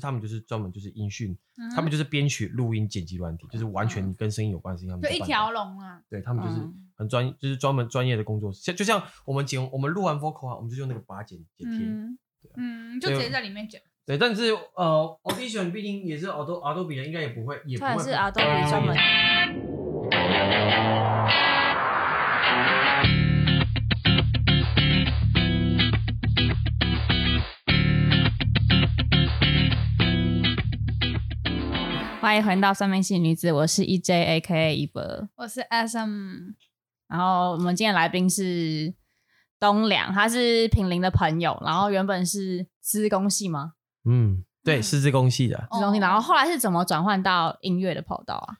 他们就是专门就是音讯，嗯、他们就是编曲、录音、剪辑软体，就是完全跟声音有关的事情。他们就一条龙啊，对他们就是很专，嗯、就是专门专业的工作室。像就像我们剪，我们录完 vocal 啊，我们就用那个把剪剪贴，嗯，对嗯，就直接在里面剪。对，但是呃，Audition 毕竟也是 Adobe Adobe 的，应该也不会，也不会是 Adobe 专门。欢迎回到算命系女子，我是 EJ AKA 一博，我是 SM，然后我们今天来宾是东良，他是品林的朋友，然后原本是资工系吗？嗯，对，是资工系的，资工系，然后后来是怎么转换到音乐的跑道啊？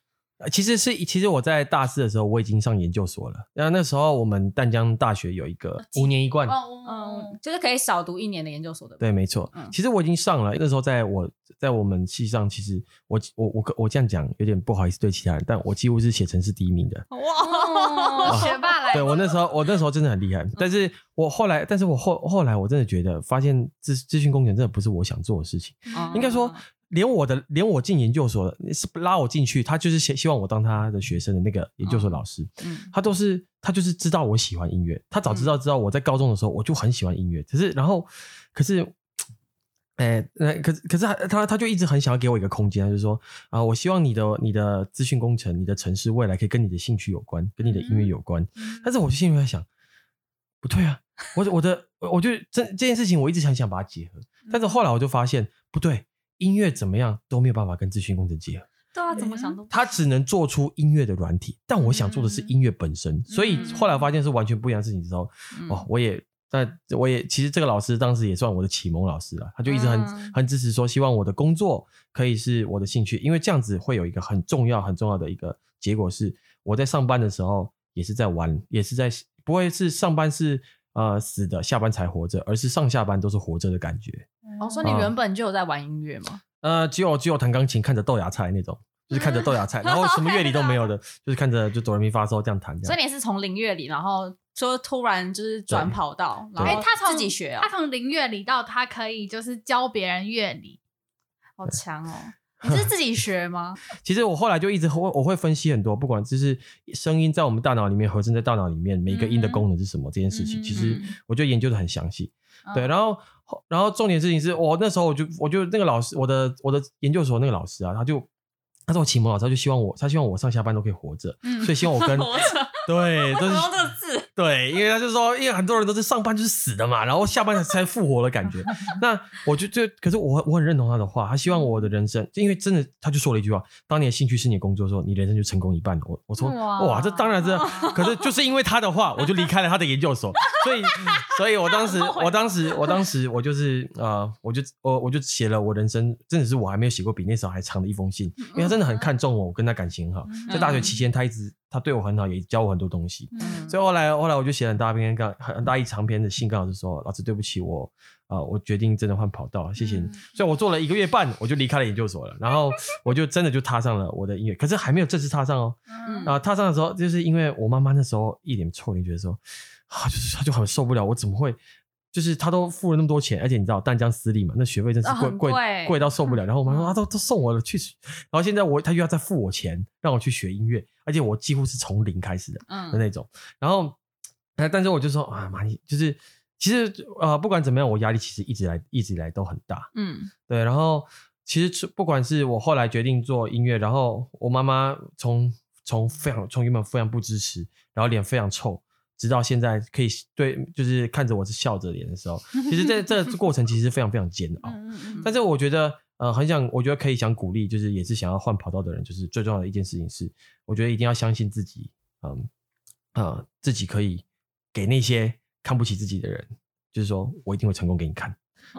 其实是，其实我在大四的时候我已经上研究所了。然后那时候我们淡江大学有一个五年一贯，嗯，就是可以少读一年的研究所的。对，没错。其实我已经上了。那时候在我在我们系上，其实我我我我这样讲有点不好意思对其他人，但我几乎是写成是第一名的。哇，学霸来！对，我那时候我那时候真的很厉害。但是我后来，但是我后后来我真的觉得，发现资资讯工程真的不是我想做的事情。应该说。连我的，连我进研究所的是拉我进去，他就是希希望我当他的学生的那个研究所老师，嗯，他都是他就是知道我喜欢音乐，他早知道知道我在高中的时候我就很喜欢音乐，可是然后可是，哎、欸，那可是可是他他他就一直很想要给我一个空间，他就是说啊，我希望你的你的资讯工程，你的城市未来可以跟你的兴趣有关，跟你的音乐有关，但是我就心里在想，不对啊，我我的我就这这件事情我一直很想把它结合，但是后来我就发现不对。音乐怎么样都没有办法跟资讯工程结合。对啊，怎么想都。他只能做出音乐的软体，但我想做的是音乐本身。嗯、所以后来发现是完全不一样的事情之后，嗯、哦，我也，但我也其实这个老师当时也算我的启蒙老师了。他就一直很、嗯、很支持说，希望我的工作可以是我的兴趣，因为这样子会有一个很重要很重要的一个结果是，我在上班的时候也是在玩，也是在不会是上班是呃死的，下班才活着，而是上下班都是活着的感觉。哦，所以你原本就有在玩音乐吗？呃，只有只有弹钢琴，看着豆芽菜那种，就是看着豆芽菜，然后什么乐理都没有的，就是看着就哆来咪发嗦这样弹。所以你是从零乐理，然后说突然就是转跑道，然后他自己学啊，他从零乐理到他可以就是教别人乐理，好强哦！你是自己学吗？其实我后来就一直会我会分析很多，不管就是声音在我们大脑里面合成在大脑里面每个音的功能是什么这件事情，其实我就研究的很详细。对，然后，然后重点事情是我那时候我就我就那个老师，我的我的研究所那个老师啊，他就他是我启蒙老师，他就希望我，他希望我上下班都可以活着，嗯、所以希望我跟 对 都是。对，因为他就说，因为很多人都是上班就是死的嘛，然后下班才才复活的感觉。那我就就，可是我我很认同他的话，他希望我的人生，因为真的，他就说了一句话：当你的兴趣是你的工作的时候，你人生就成功一半了。我我说哇，哇，这当然是，可是就是因为他的话，我就离开了他的研究所。所以，所以我当时，我当时，我当时，我就是呃，我就我我就写了我人生，真的是我还没有写过比那时候还长的一封信，因为他真的很看重我，我跟他感情很好，在大学期间他一直。他对我很好，也教我很多东西，嗯、所以后来后来我就写了很大篇、很大一长篇的信，跟老师说：“老师，对不起，我啊、呃，我决定真的换跑道，谢谢你。嗯”所以，我做了一个月半，我就离开了研究所了，然后我就真的就踏上了我的音乐，可是还没有正式踏上哦。嗯、啊，踏上的时候，就是因为我妈妈那时候一脸臭脸，觉得说啊，就是她就很受不了，我怎么会？就是他都付了那么多钱，而且你知道淡江私立嘛，那学费真是贵贵贵到受不了。然后我妈说啊，都都送我了去，然后现在我他又要再付我钱让我去学音乐，而且我几乎是从零开始的嗯的那种。然后，但是我就说啊妈，你就是其实呃不管怎么样，我压力其实一直来一直以来都很大。嗯，对。然后其实不管是我后来决定做音乐，然后我妈妈从从非常从原本非常不支持，然后脸非常臭。直到现在可以对，就是看着我是笑着脸的时候，其实这这个过程其实非常非常煎熬。但是我觉得，呃，很想，我觉得可以想鼓励，就是也是想要换跑道的人，就是最重要的一件事情是，我觉得一定要相信自己，嗯，呃，自己可以给那些看不起自己的人，就是说我一定会成功给你看。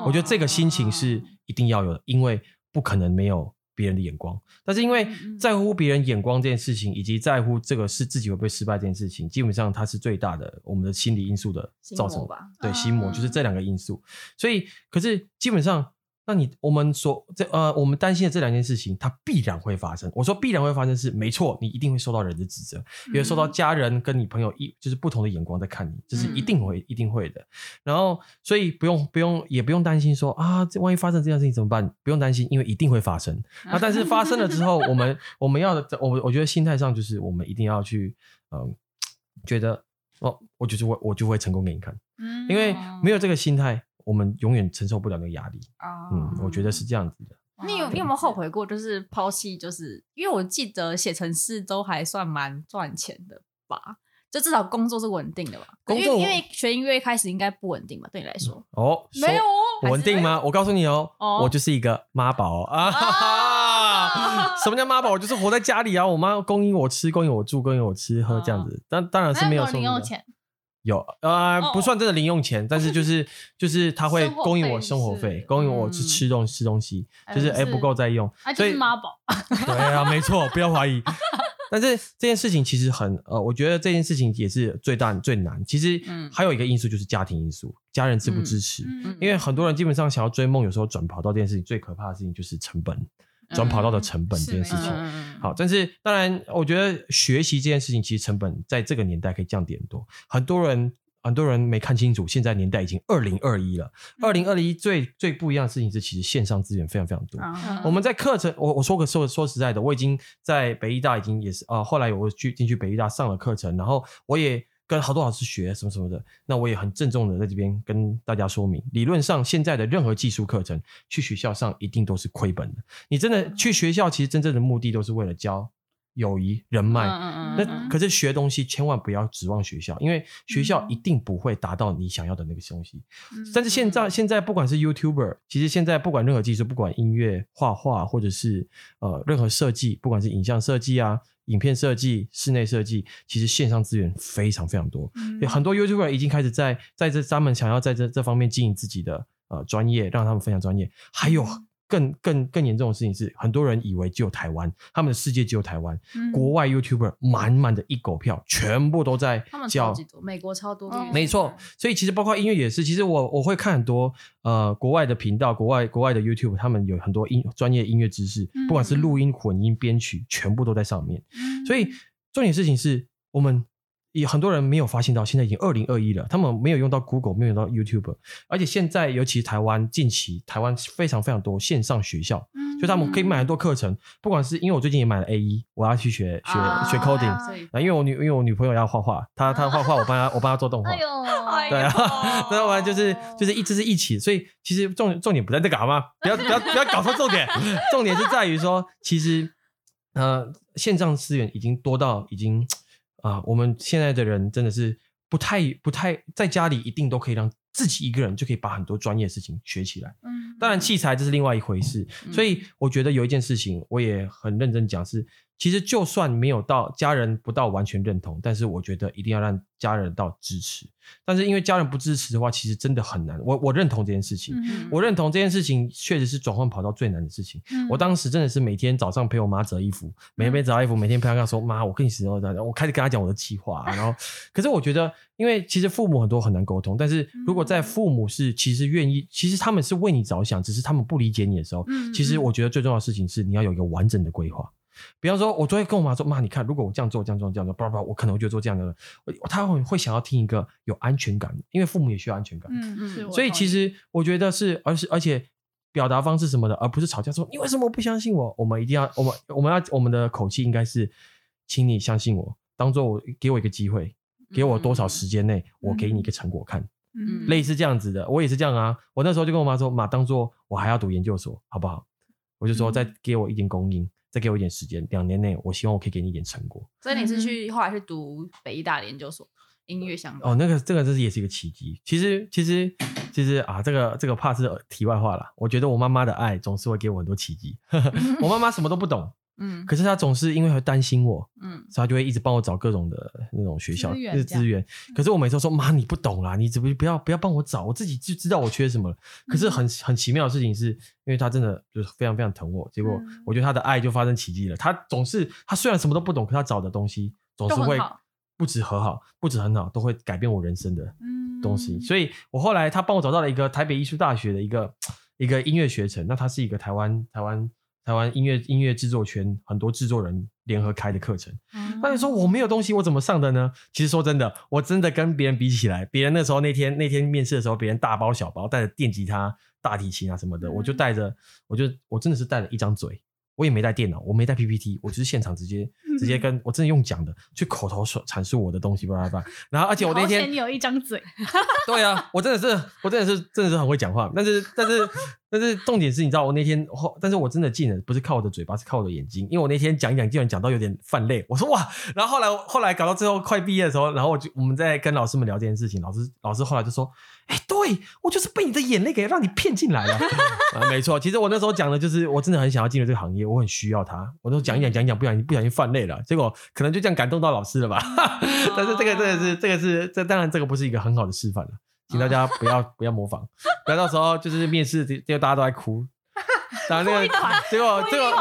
我觉得这个心情是一定要有的，因为不可能没有。别人的眼光，但是因为在乎别人眼光这件事情，以及在乎这个是自己会不会失败这件事情，基本上它是最大的我们的心理因素的造成吧？对，心魔就是这两个因素。所以，可是基本上那你我们所这呃，我们担心的这两件事情，它必然会发生。我说必然会发生是没错，你一定会受到人的指责，因为受到家人跟你朋友一就是不同的眼光在看你，这是一定会一定会的。然后所以不用不用也不用担心说啊，这万一发生这件事情怎么办？不用担心，因为一定会发生。那但是发生了之后，我们 我们要的我我觉得心态上就是我们一定要去嗯、呃，觉得哦，我就是会我就会成功给你看。嗯，因为没有这个心态，我们永远承受不了那个压力。啊，嗯，我觉得是这样子的。你有你有没有后悔过？就是抛弃，就是因为我记得写程式都还算蛮赚钱的吧？就至少工作是稳定的吧？工作因为学音乐一开始应该不稳定吧？对你来说，哦，没有哦，稳定吗？我告诉你哦，我就是一个妈宝啊！什么叫妈宝？我就是活在家里啊，我妈供应我吃，供应我住，供应我吃喝这样子。当当然是没有零用钱。有呃，不算真的零用钱，但是就是 就是他会供应我生活费，供应我去吃东西吃东西，就是哎不够再用，所以妈宝。对啊，没错，不要怀疑。但是这件事情其实很呃，我觉得这件事情也是最大最难。其实还有一个因素就是家庭因素，家人支不支持？因为很多人基本上想要追梦，有时候转跑道这件事情最可怕的事情就是成本。转跑道的成本这件事情，好，但是当然，我觉得学习这件事情其实成本在这个年代可以降低很多。很多人很多人没看清楚，现在年代已经二零二一了。二零二一最最不一样的事情是，其实线上资源非常非常多。我们在课程，我我说个说说实在的，我已经在北医大已经也是啊，后来我去进去北医大上了课程，然后我也。跟好多老师学什么什么的，那我也很郑重的在这边跟大家说明，理论上现在的任何技术课程，去学校上一定都是亏本的。你真的去学校，其实真正的目的都是为了教。友谊、人脉，那可是学东西千万不要指望学校，因为学校一定不会达到你想要的那个东西。但是现在，现在不管是 YouTuber，其实现在不管任何技术，不管音乐、画画，或者是呃任何设计，不管是影像设计啊、影片设计、室内设计，其实线上资源非常非常多。有很多 YouTuber 已经开始在在这他们想要在这这方面经营自己的呃专业，让他们分享专业，还有。更更更严重的事情是，很多人以为只有台湾，他们的世界只有台湾。嗯、国外 YouTuber 满满的一狗票，全部都在教。美国超多。没错，所以其实包括音乐也是。其实我我会看很多呃国外的频道，国外国外的 YouTube，他们有很多音专业音乐知识，不管是录音、混音、编曲，全部都在上面。嗯、所以重点事情是我们。也很多人没有发现到，现在已经二零二一了，他们没有用到 Google，没有用到 YouTube，而且现在尤其台湾近期台湾非常非常多线上学校，嗯、所以他们可以买很多课程，不管是因为我最近也买了 A 一，我要去学学、啊、学 coding，啊，因为我女因为我女朋友要画画，她她画画，我帮她我帮她做动画，哎呦，对啊，那完就是就是一直是一起，所以其实重重点不在这个好吗？不要不要不要搞错重点，重点是在于说，其实呃线上资源已经多到已经。啊，我们现在的人真的是不太不太在家里，一定都可以让自己一个人就可以把很多专业的事情学起来。嗯，当然器材这是另外一回事。所以我觉得有一件事情，我也很认真讲是。其实就算没有到家人不到完全认同，但是我觉得一定要让家人到支持。但是因为家人不支持的话，其实真的很难。我我认同这件事情，嗯、我认同这件事情确实是转换跑道最难的事情。嗯、我当时真的是每天早上陪我妈折衣服，每天折衣服，每天陪她说：“妈，我跟你说，我开始跟她讲我的计划。”然后，可是我觉得，因为其实父母很多很难沟通，但是如果在父母是其实愿意，其实他们是为你着想，只是他们不理解你的时候，其实我觉得最重要的事情是你要有一个完整的规划。比方说，我昨天跟我妈说：“妈，你看，如果我这样做，这样做，这样做，叭叭，我可能就做这样的，他会会想要听一个有安全感，因为父母也需要安全感。嗯嗯，所以其实我觉得是，而是而且表达方式什么的，而不是吵架说你为什么不相信我？我们一定要，我们我们要我们的口气应该是，请你相信我，当做我给我一个机会，给我多少时间内，我给你一个成果看。嗯，类似这样子的，我也是这样啊。我那时候就跟我妈说，妈，当做我还要读研究所，好不好？我就说再给我一点供应。”再给我一点时间，两年内，我希望我可以给你一点成果。所以你是去后来是读北医大的研究所，音乐相关。哦，那个这个这是也是一个奇迹。其实其实其实啊，这个这个怕是题外话啦。我觉得我妈妈的爱总是会给我很多奇迹。我妈妈什么都不懂。嗯，可是他总是因为会担心我，嗯，所以他就会一直帮我找各种的那种学校，就是资源。可是我每次都说妈，你不懂啦，你怎么不要不要帮我找，我自己就知道我缺什么了。可是很很奇妙的事情是，因为他真的就是非常非常疼我，结果我觉得他的爱就发生奇迹了。他总是他虽然什么都不懂，可他找的东西总是会不止很好，不止很好，都会改变我人生的东西。所以我后来他帮我找到了一个台北艺术大学的一个。一个音乐学程，那他是一个台湾台湾台湾音乐音乐制作圈很多制作人联合开的课程。那你说我没有东西，我怎么上的呢？其实说真的，我真的跟别人比起来，别人那时候那天那天面试的时候，别人大包小包带着电吉他、大提琴啊什么的，我就带着，我就我真的是带了一张嘴。我也没带电脑，我没带 PPT，我就是现场直接直接跟我真的用讲的去口头说阐述我的东西，巴拉巴拉。然后而且我那天你有一张嘴，对啊，我真的是我真的是真的是很会讲话，但是但是但是重点是你知道我那天后，但是我真的进了不是靠我的嘴巴，是靠我的眼睛，因为我那天讲一讲，竟然讲到有点泛泪，我说哇，然后后来后来搞到最后快毕业的时候，然后我就我们在跟老师们聊这件事情，老师老师后来就说。哎、欸，对我就是被你的眼泪给让你骗进来了 啊！没错，其实我那时候讲的就是，我真的很想要进入这个行业，我很需要它。我都讲一讲讲一讲，不小心不小心泛结果可能就这样感动到老师了吧？但是这个真的是这个是这当然这个不是一个很好的示范了，请大家不要不要模仿，不要到时候就是面试结果大家都在哭，然后那个结果结果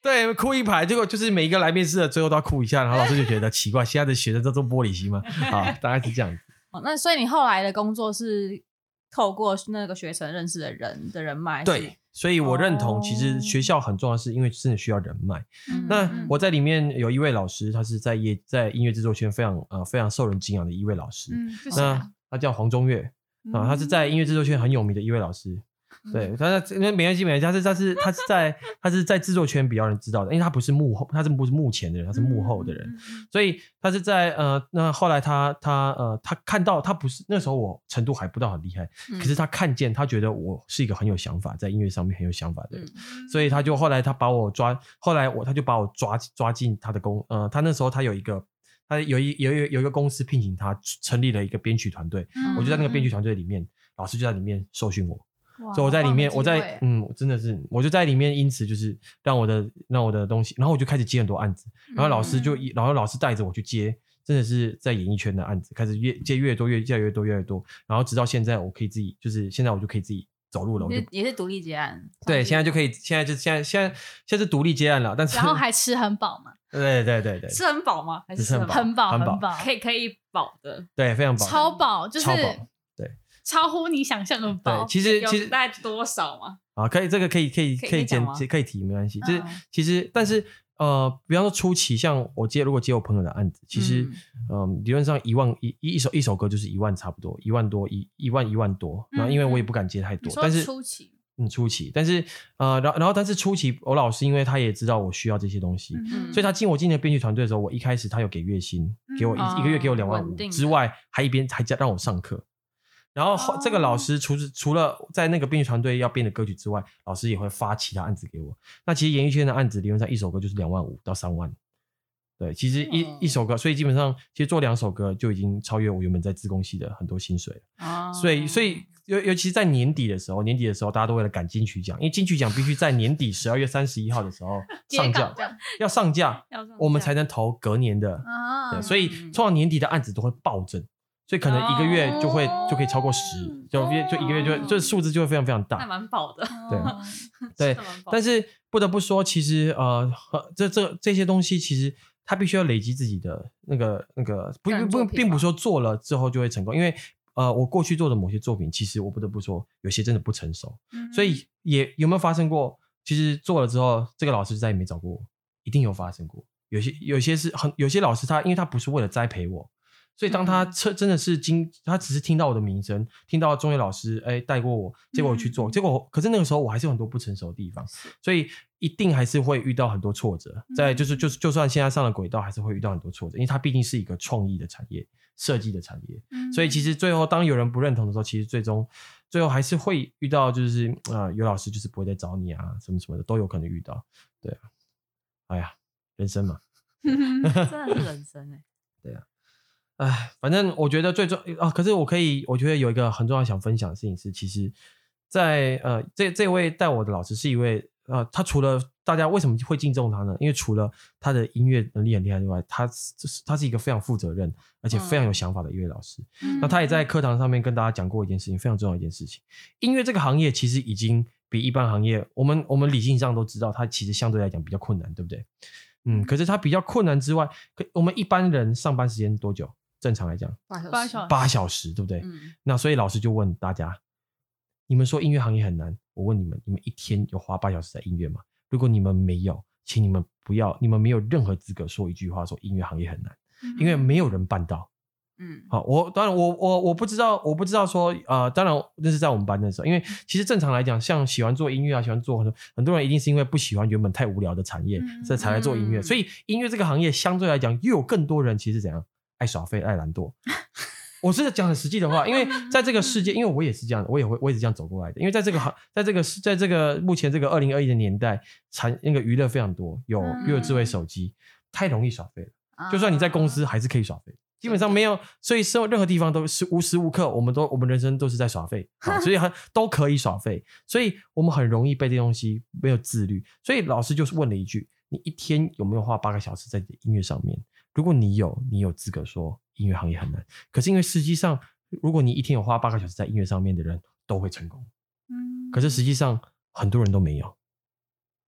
对哭一排，结果就是每一个来面试的最后都要哭一下，然后老师就觉得奇怪，现在的学生都做玻璃心吗？啊，大概是这样子。哦，那所以你后来的工作是透过那个学生认识的人的人脉？对，所以我认同，其实学校很重要，是因为真的需要人脉。嗯、那我在里面有一位老师，他是在业在音乐制作圈非常呃非常受人敬仰的一位老师。嗯，那他叫黄中岳啊，他是在音乐制作圈很有名的一位老师。对，但是因为没关系，没关系，他是他是他是在他是在制作圈比较人知道的，因为他不是幕后，他是不是幕前的人，他是幕后的人，所以他是在呃，那后来他他呃，他看到他不是那时候我程度还不到很厉害，可是他看见他觉得我是一个很有想法，在音乐上面很有想法的人，所以他就后来他把我抓，后来我他就把我抓抓进他的公呃，他那时候他有一个他有一有有有一个公司聘请他成立了一个编曲团队，我就在那个编曲团队里面，老师就在里面受训我。所以我在里面，我在嗯，真的是，我就在里面，因此就是让我的让我的东西，然后我就开始接很多案子，然后老师就一，然后老师带着我去接，真的是在演艺圈的案子，开始越接越多，越接越多，越来越多，然后直到现在，我可以自己，就是现在我就可以自己走路了，我就也是独立接案，对，现在就可以，现在就现在现在现在是独立接案了，但是然后还吃很饱嘛，对对对对，吃很饱吗？还是吃很饱，很饱很饱，可以可以饱的，对，非常饱，超饱，就是。超乎你想象的饱。对，其实其实大概多少嘛？啊，可以，这个可以可以可以减，可以提，没关系。就是其实，但是呃，比方说初期，像我接如果接我朋友的案子，其实嗯，理论上一万一一首一首歌就是一万差不多，一万多一一万一万多。然后因为我也不敢接太多，但是初期嗯初期，但是呃，然后然后但是初期我老师因为他也知道我需要这些东西，所以他进我进的编剧团队的时候，我一开始他有给月薪，给我一一个月给我两万五之外，还一边还加让我上课。然后后这个老师除除了在那个编曲团队要编的歌曲之外，老师也会发其他案子给我。那其实演艺圈的案子理论上一首歌就是两万五到三万，对，其实一、嗯、一首歌，所以基本上其实做两首歌就已经超越我原本在自贡系的很多薪水了。啊、所以所以尤尤其是在年底的时候，年底的时候大家都为了赶金曲奖，因为金曲奖必须在年底十二月三十一号的时候 上架，要上架，我们才能投隔年的。啊、对，所以通常年底的案子都会暴增。所以可能一个月就会就可以超过十，就就一个月就会这数字就会非常非常大，还蛮饱的。对对，但是不得不说，其实呃，这这这些东西其实他必须要累积自己的那个那个不不并不是说做了之后就会成功，因为呃，我过去做的某些作品，其实我不得不说有些真的不成熟，所以也有没有发生过？其实做了之后，这个老师再也没找过我，一定有发生过。有些有些是很有些老师他因为他不是为了栽培我。所以当他真真的是经，他只是听到我的名声，听到中学老师哎带过我，结果我去做，结果可是那个时候我还是有很多不成熟的地方，所以一定还是会遇到很多挫折。在就是就是就算现在上了轨道，还是会遇到很多挫折，因为它毕竟是一个创意的产业，设计的产业。所以其实最后当有人不认同的时候，其实最终最后还是会遇到，就是啊有老师就是不会再找你啊，什么什么的都有可能遇到。对啊，哎呀，人生嘛，真的是人生哎，对啊。哎，反正我觉得最重啊，可是我可以，我觉得有一个很重要想分享的事情是，其实在，在呃，这这位带我的老师是一位呃，他除了大家为什么会敬重他呢？因为除了他的音乐能力很厉害之外，他就是他是一个非常负责任而且非常有想法的一位老师。嗯、那他也在课堂上面跟大家讲过一件事情，非常重要一件事情：音乐这个行业其实已经比一般行业，我们我们理性上都知道，它其实相对来讲比较困难，对不对？嗯，可是它比较困难之外，可我们一般人上班时间多久？正常来讲，八小时，八小时，对不对？嗯、那所以老师就问大家，你们说音乐行业很难，我问你们，你们一天有花八小时在音乐吗？如果你们没有，请你们不要，你们没有任何资格说一句话说音乐行业很难，嗯、因为没有人办到。嗯，好，我当然我我我不知道，我不知道说呃，当然那是在我们班的时候，因为其实正常来讲，像喜欢做音乐啊，喜欢做很多很多人一定是因为不喜欢原本太无聊的产业，嗯、所以才来做音乐。嗯、所以音乐这个行业相对来讲，又有更多人其实怎样爱耍废、爱懒惰。我是讲很实际的话，因为在这个世界，因为我也是这样，我也会我也是这样走过来的。因为在这个行，在这个在这个目前这个二零二一的年代，产那个娱乐非常多，有又有智慧手机，太容易耍废了。就算你在公司，还是可以耍废。基本上没有，所以生活任何地方都是无时无刻，我们都我们人生都是在耍废，所以很都可以耍废，所以我们很容易被这东西没有自律。所以老师就是问了一句：你一天有没有花八个小时在音乐上面？如果你有，你有资格说音乐行业很难。可是因为实际上，如果你一天有花八个小时在音乐上面的人都会成功，嗯，可是实际上很多人都没有，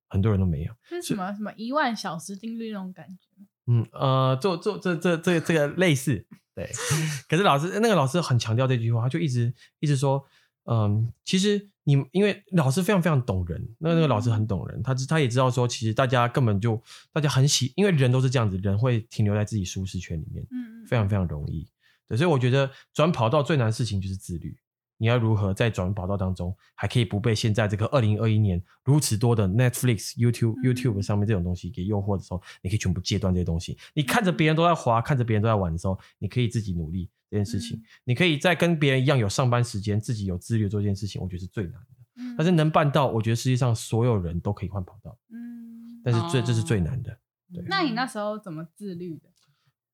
很多人都没有。是什么什么一万小时定律那种感觉？嗯呃，做做这这这这个类似对，可是老师那个老师很强调这句话，他就一直一直说，嗯，其实你因为老师非常非常懂人，那那个老师很懂人，他他也知道说，其实大家根本就大家很喜，因为人都是这样子，人会停留在自己舒适圈里面，嗯，非常非常容易，对，所以我觉得转跑道最难的事情就是自律。你要如何在转跑道当中，还可以不被现在这个二零二一年如此多的 Netflix、YouTube、YouTube 上面这种东西给诱惑的时候，你可以全部戒断这些东西。你看着别人都在滑，看着别人都在玩的时候，你可以自己努力这件事情。你可以在跟别人一样有上班时间，自己有自律做这件事情，我觉得是最难的。但是能办到，我觉得世界上所有人都可以换跑道。嗯，但是最这是最难的。对，那你那时候怎么自律的？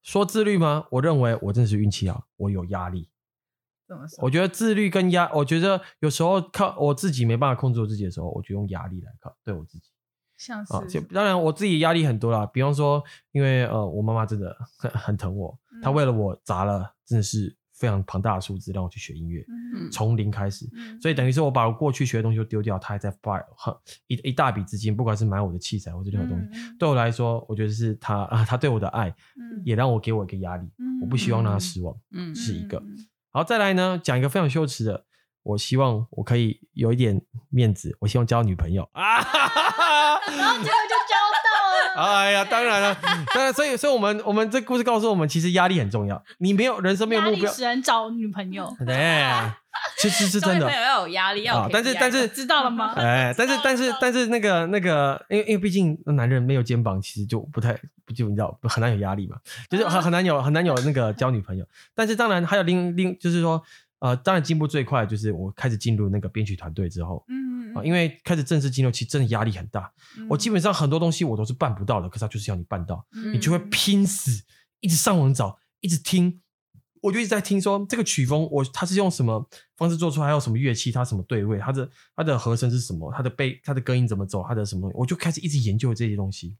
说自律吗？我认为我真的是运气好，我有压力。怎么说？我觉得自律跟压，我觉得有时候靠我自己没办法控制我自己的时候，我就用压力来靠对我自己。像是，啊、当然我自己压力很多啦。比方说，因为呃，我妈妈真的很很疼我，嗯、她为了我砸了真的是非常庞大的数字让我去学音乐，嗯、从零开始。嗯、所以等于是我把我过去学的东西都丢掉，她还在花很一一大笔资金，不管是买我的器材或者任何东西，嗯、对我来说，我觉得是她啊，她对我的爱，嗯、也让我给我一个压力。嗯、我不希望让她失望，嗯，是一个。然后再来呢，讲一个非常羞耻的，我希望我可以有一点面子，我希望交女朋友啊，然后结果就交到了。哎呀，当然了，当然，所以，所以我们，我们这故事告诉我们，其实压力很重要。你没有人生没有目标，使人找女朋友。对，其实是 真的。要有压力，要但是，但是，知道了吗？哎，但是，但是，但是，那个，那个，因为，因为毕竟男人没有肩膀，其实就不太，不就你知道，很难有压力嘛，就是很很难有，很难有那个交女朋友。但是，当然还有另另，就是说，呃，当然进步最快就是我开始进入那个编曲团队之后，嗯啊，因为开始正式进入，其实真的压力很大。我基本上很多东西我都是办不到的，可是他就是要你办到，你就会拼死，一直上网找，一直听。我就一直在听说这个曲风，我他是用什么方式做出来，还有什么乐器，它什么对位，它的它的和声是什么，它的背它的根音怎么走，它的什么我就开始一直研究这些东西，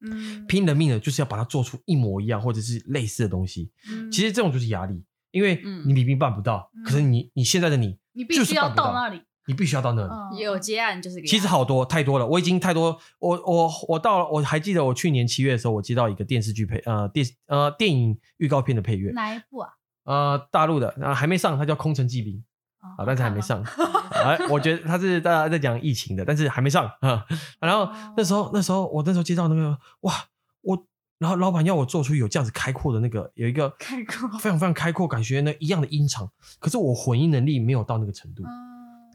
嗯，拼了命的就是要把它做出一模一样或者是类似的东西。嗯，其实这种就是压力，因为你明明办不到，可是你你现在的你，你必须要到那里，你必须要到那里。有接案就是其实好多太多了，我已经太多，我我我到了，我还记得我去年七月的时候，我接到一个电视剧配呃电呃电影预告片的配乐，哪一部啊？呃，大陆的啊还没上，它叫《空城计兵》啊，哦、但是还没上。哎，我觉得它是大家在讲疫情的，但是还没上啊。然后那时候，那时候我那时候接到那个哇，我然后老板要我做出有这样子开阔的那个，有一个开阔非常非常开阔，感觉那一样的音场，可是我混音能力没有到那个程度。嗯、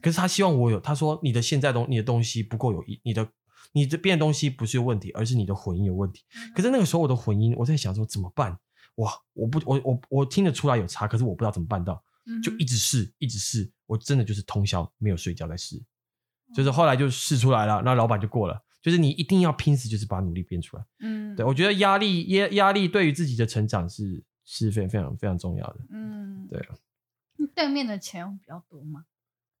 可是他希望我有，他说你的现在东你的东西不够有音，你的你这边的东西不是有问题，而是你的混音有问题。嗯、可是那个时候我的混音，我在想说怎么办？哇！我不，我我我听得出来有差，可是我不知道怎么办到，就一直试，一直试，我真的就是通宵没有睡觉在试，就是后来就试出来了，那老板就过了。就是你一定要拼死，就是把努力变出来。嗯，对，我觉得压力压压力对于自己的成长是是非常非常非常重要的。嗯，对。对面的钱比较多吗？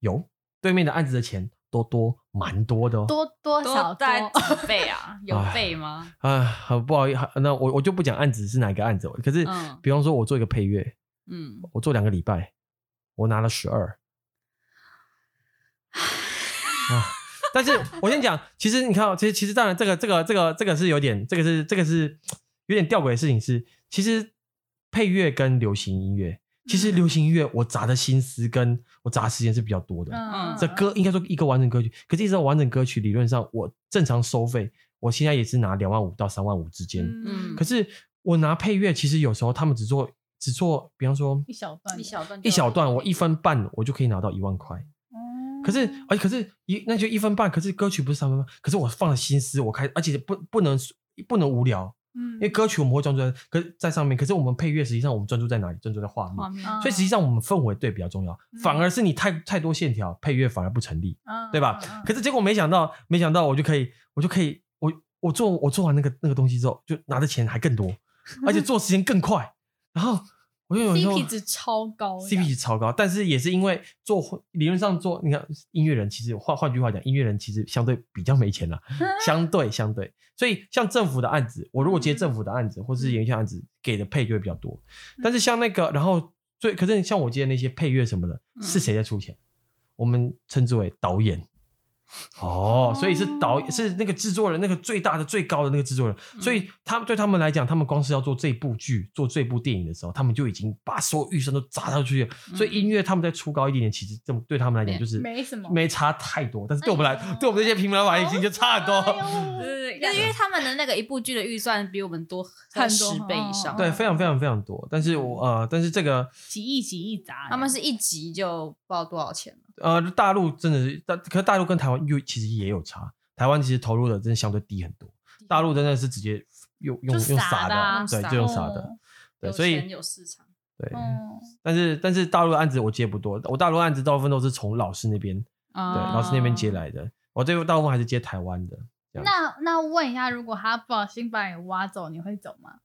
有，对面的案子的钱。多多蛮多的哦，多多少在几倍啊？有倍吗？啊，好不好意思，那我我就不讲案子是哪个案子。可是，嗯、比方说，我做一个配乐，嗯，我做两个礼拜，我拿了十二。啊！但是我先讲，其实你看，其实其实当然，这个这个这个这个是有点，这个是这个是有点吊诡的事情是，其实配乐跟流行音乐。其实流行音乐我砸的心思跟我砸的时间是比较多的。嗯，这歌应该说一个完整歌曲，可是一首完整歌曲理论上我正常收费，我现在也是拿两万五到三万五之间。嗯可是我拿配乐，其实有时候他们只做只做，比方说一小段，一小段一小段，我一分半我就可以拿到一万块。哦可是，哎，可是一那就一分半，可是歌曲不是三分半，可是我放了心思，我开，而且不不能不能无聊，嗯因为歌曲我们会专注在，可是在上面，可是我们配乐实际上我们专注在哪里？专注在画面，所以实际上我们氛围对比较重要，嗯反而是你太太多线条，配乐反而不成立，嗯对吧？可是结果没想到，没想到我就可以，我就可以，我我做我做完那个那个东西之后，就拿的钱还更多，而且做时间更快，然后我就有时候 CP 值超高，CP 值超高，但是也是因为做理论上做，你看音乐人其实换换句话讲，音乐人其实相对比较没钱啦，相对相对，所以像政府的案子，我如果接政府的案子或是演艺圈案子，给的配就会比较多，但是像那个，然后最可是像我接的那些配乐什么的，是谁在出钱？我们称之为导演。哦，所以是导是那个制作人，那个最大的、最高的那个制作人，所以他们对他们来讲，他们光是要做这部剧、做这部电影的时候，他们就已经把所有预算都砸上去了。所以音乐他们再出高一点点，其实这么对他们来讲就是没什么没差太多。但是对我们来，哎对我们这些平民老百姓就差很多。对，就是因为他们的那个一部剧的预算比我们多很多十倍以上，对，非常非常非常多。但是我呃，但是这个几亿几亿砸，他们是一集就不知道多少钱了。呃，大陆真的是，大可是大陆跟台湾又其实也有差。台湾其实投入的真的相对低很多，大陆真的是直接用用用撒撒的啊，对，就用撒的哦，对，所以钱有市场，对，嗯，但是但是大陆案子我接不多，我大陆案子大部分都是从老师那边，对，啊老师那边接来的，我这个大部分还是接台湾的。那那问一下，如果他不小心把你挖走，你会走吗？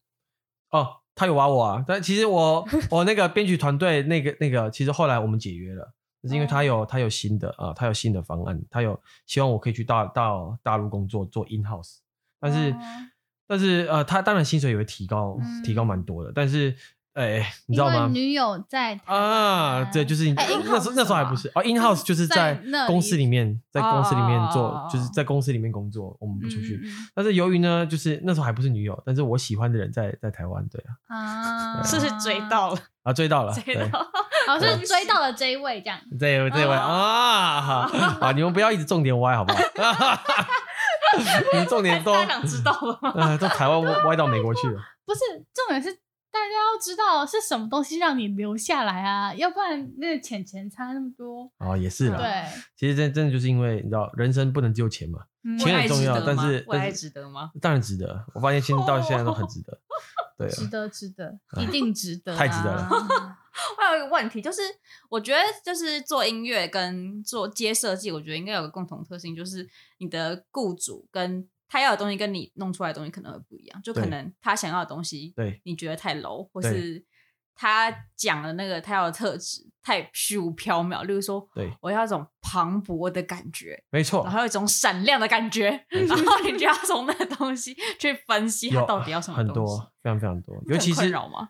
哦，他有挖我啊，但其实我我那个编曲团队那个那个，其实后来我们解约了。就是因为他有他有新的啊、呃，他有新的方案，他有希望我可以去大到大陆工作做 in house，但是、哦。但是呃，他当然薪水也会提高，嗯。提高蛮多的，但是哎、你知道吗？女友在啊，对，就是那时候那时候还不是哦，in house 就是在公司里面，在公司里面做，哦就是在公司里面工作，我们不出去。但是由于呢，就是那时候还不是女友，但是我喜欢的人在在台湾，对啊，啊，是不是追到了？啊 追到了，对。追到，好像追到了这一位这样。这位这位啊，好啊，你们不要一直重点歪好不好？你们重点都想知道了吗？呃都台湾歪歪到美国去了。不是，重点是大家要知道是什么东西让你留下来啊，要不然那个钱钱差那么多。哦，也是啦。对，其实真真的就是因为你知道，人生不能只有钱嘛，嗯钱很重要但是但是值得吗？当然值得。我发现现在到现在都很值得。对啊，值得，值得，啊一定值得啊，太值得了 我有一个问题，就是我觉得就是做音乐跟做接设计，我觉得应该有个共同特性，就是你的雇主跟他要的东西跟你弄出来的东西可能会不一样，就可能他想要的东西，对你觉得太 low，或是他讲的那个他要的特质太虚无缥缈，例如说，对我要一种磅礴的感觉，没错然。后有一种闪亮的感觉，然后你就要从那个东西去分析他到底要什么东西，很多，非常非常多，尤其是困扰吗？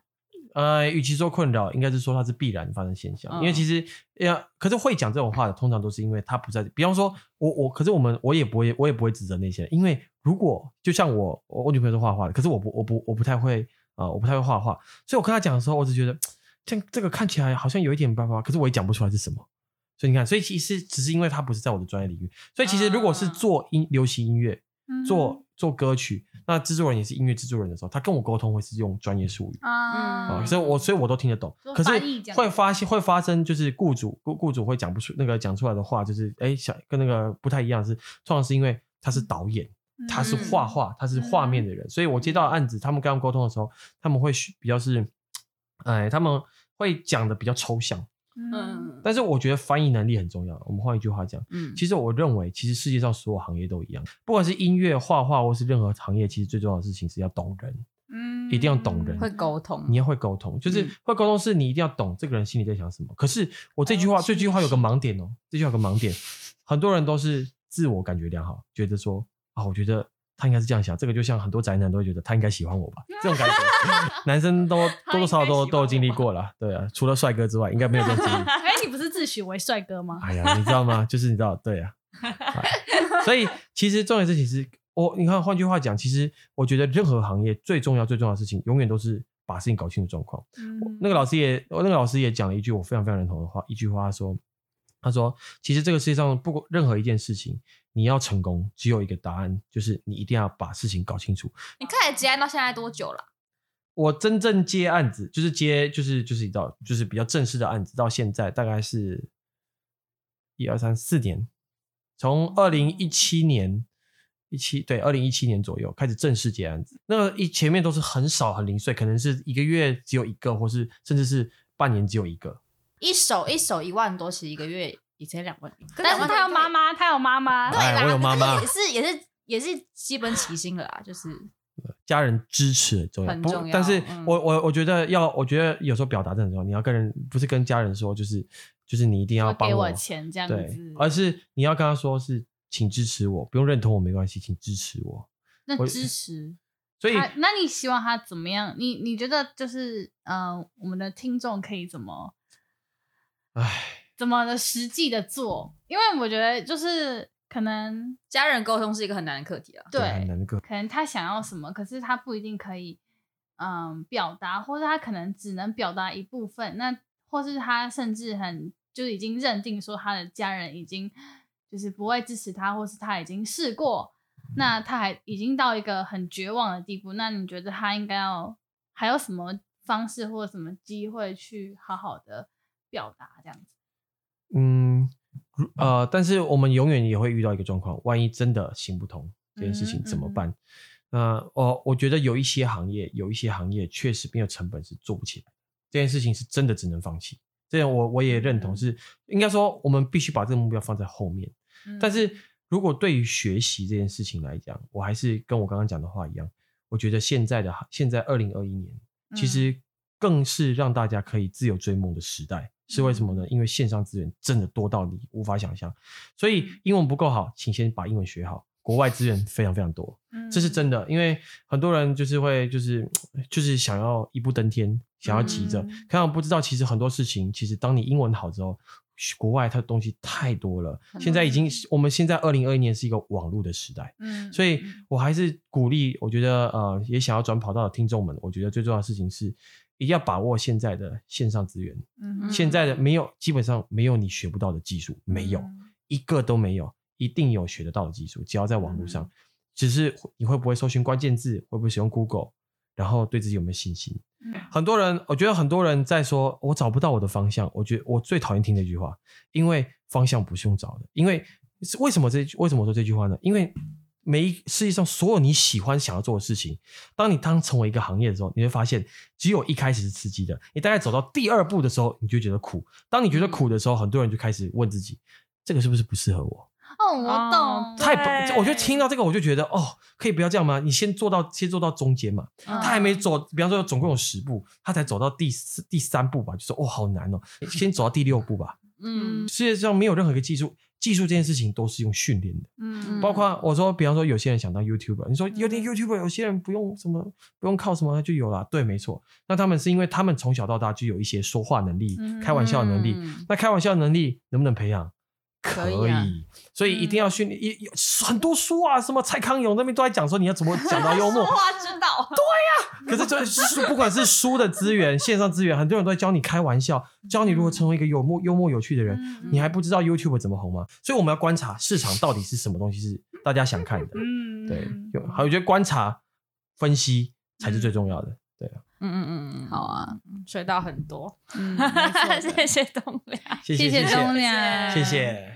呃，与其说困扰，应该是说它是必然发生现象。嗯因为其实呀，可是会讲这种话的，通常都是因为他不在。比方说，我我，可是我们我也不会，我也不会指责那些人，因为如果就像我，我我女朋友是画画的，可是我不我不我不太会啊、呃，我不太会画画，所以我跟他讲的时候，我只觉得像这个看起来好像有一点办法，可是我也讲不出来是什么。所以你看，所以其实只是因为他不是在我的专业领域，所以其实如果是做音流行音乐，嗯做做歌曲，那制作人也是音乐制作人的时候，他跟我沟通会是用专业术语。啊，啊，所以我所以我都听得懂，可是会发现会发生，就是雇主雇雇主会讲不出那个讲出来的话，就是哎，想跟那个不太一样是，通常是因为他是导演，嗯他是画画，他是画面的人，所以我接到案子，他们跟他们沟通的时候，他们会比较是，哎，他们会讲的比较抽象，嗯。嗯。但是我觉得翻译能力很重要。我们换一句话讲，嗯，其实我认为，其实世界上所有行业都一样，不管是音乐、画画或是任何行业，其实最重要的事情是要懂人。嗯。一定要懂人。会沟通，你要会沟通，就是嗯。会沟通，是你一定要懂这个人心里在想什么。可是我这句话，这句话有个盲点哦，这句话有个盲点，很多人都是自我感觉良好，觉得说啊，我觉得他应该是这样想。这个就像很多宅男都会觉得他应该喜欢我吧，这种感觉，男生都多多少少都都有经历过了，对啊，除了帅哥之外，应该没有这种经历。哎，你不是自诩为帅哥吗？哎呀，你知道吗？就是你知道，对啊。哎所以其实重点是，其实我你看，换句话讲，其实我觉得任何行业最重要、最重要的事情，永远都是把事情搞清楚状况。嗯那个老师也，那个老师也讲了一句我非常非常认同的话，一句话他说，他说，其实这个世界上不管任何一件事情，你要成功，只有一个答案，就是你一定要把事情搞清楚。你开始接案到现在多久了？我真正接案子，就是接，就是就是一道，就是比较正式的案子，到现在大概是一二三四年，从二零一七年一七对二零一七年左右开始正式接案子。那个一前面都是很少很零碎，可能是一个月只有一个，或是甚至是半年只有一个。一手一手一万多，其实一个月以前两万，但是他有妈妈，他有妈妈，对啦，哎我有妈妈也是也是也是基本起心了啦，就是。家人支持很重要，很重要但是嗯我我我觉得要，我觉得有时候表达真的很重要。你要跟人，不是跟家人说，就是就是你一定要帮我给我钱这样子，，而是你要跟他说是，请支持我，不用认同我没关系，请支持我。那支持所以，那你希望他怎么样？你你觉得就是呃，我们的听众可以怎么唉，怎么的实际的做？因为我觉得就是可能家人沟通是一个很难的课题啊。对，很对，难个。可能他想要什么，可是他不一定可以嗯表达，或者他可能只能表达一部分。那或是他甚至很就已经认定说他的家人已经就是不会支持他，或是他已经试过，那他还已经到一个很绝望的地步。那你觉得他应该要还有什么方式或者什么机会去好好的表达这样子？嗯，呃，但是我们永远也会遇到一个状况，万一真的行不通这件事情怎么办？那我我觉得有一些行业，有一些行业确实没有成本是做不起来，这件事情是真的只能放弃。这样我我也认同是，应该说我们必须把这个目标放在后面。嗯但是如果对于学习这件事情来讲，我还是跟我刚刚讲的话一样，我觉得现在的现在二零二一年，其实更是让大家可以自由追梦的时代。是为什么呢？因为线上资源真的多到你无法想象。所以英文不够好，请先把英文学好。国外资源非常非常多，这是真的。因为很多人就是会就是就是想要一步登天，想要急着，可能不知道其实很多事情，其实当你英文好之后，国外它的东西太多了。现在已经，我们现在二零二一年是一个网络的时代，嗯，所以我还是鼓励，我觉得呃，也想要转跑道的听众们，我觉得最重要的事情是，一定要把握现在的线上资源。嗯现在的没有，基本上没有你学不到的技术，没有一个都没有，一定有学得到的技术，只要在网络上，只是你会不会搜寻关键字，会不会使用 Google，然后对自己有没有信心。很多人，我觉得很多人在说，我找不到我的方向。我觉得我最讨厌听这句话，因为方向不是用找的。因为为什么这为什么说这句话呢？因为每一世界上所有你喜欢想要做的事情，当你当成为一个行业的时候，你会发现，只有一开始是刺激的。你大概走到第二步的时候，你就觉得苦。当你觉得苦的时候，很多人就开始问自己，这个是不是不适合我？哦，我懂，太不，我就听到这个，我就觉得哦，可以不要这样吗？你先做到，先做到中间嘛。他还没走，比方说总共有十步，他才走到第四、第三步吧，就说哦，好难哦，先走到第六步吧。嗯，世界上没有任何一个技术，技术这件事情都是用训练的。嗯，包括我说，比方说有些人想当 YouTuber，你说有点 YouTuber，有些人不用什么，不用靠什么就有了。对，没错。那他们是因为他们从小到大就有一些说话能力、开玩笑的能力。那开玩笑的能力能不能培养？可以，啊、所以一定要训练。一、嗯、很多书啊，什么蔡康永那边都在讲说你要怎么讲到幽默。说话之道。对呀、啊，可是这书不管是书的资源、线上资源，很多人都在教你开玩笑，教你如何成为一个幽默、幽默有趣的人。嗯、你还不知道 YouTube 怎么红吗？所以我们要观察市场到底是什么东西是大家想看的。嗯，对，有好，我觉得观察、分析才是最重要的。嗯嗯嗯，好啊，学到很多。嗯，谢谢东亮，谢谢东亮，谢谢。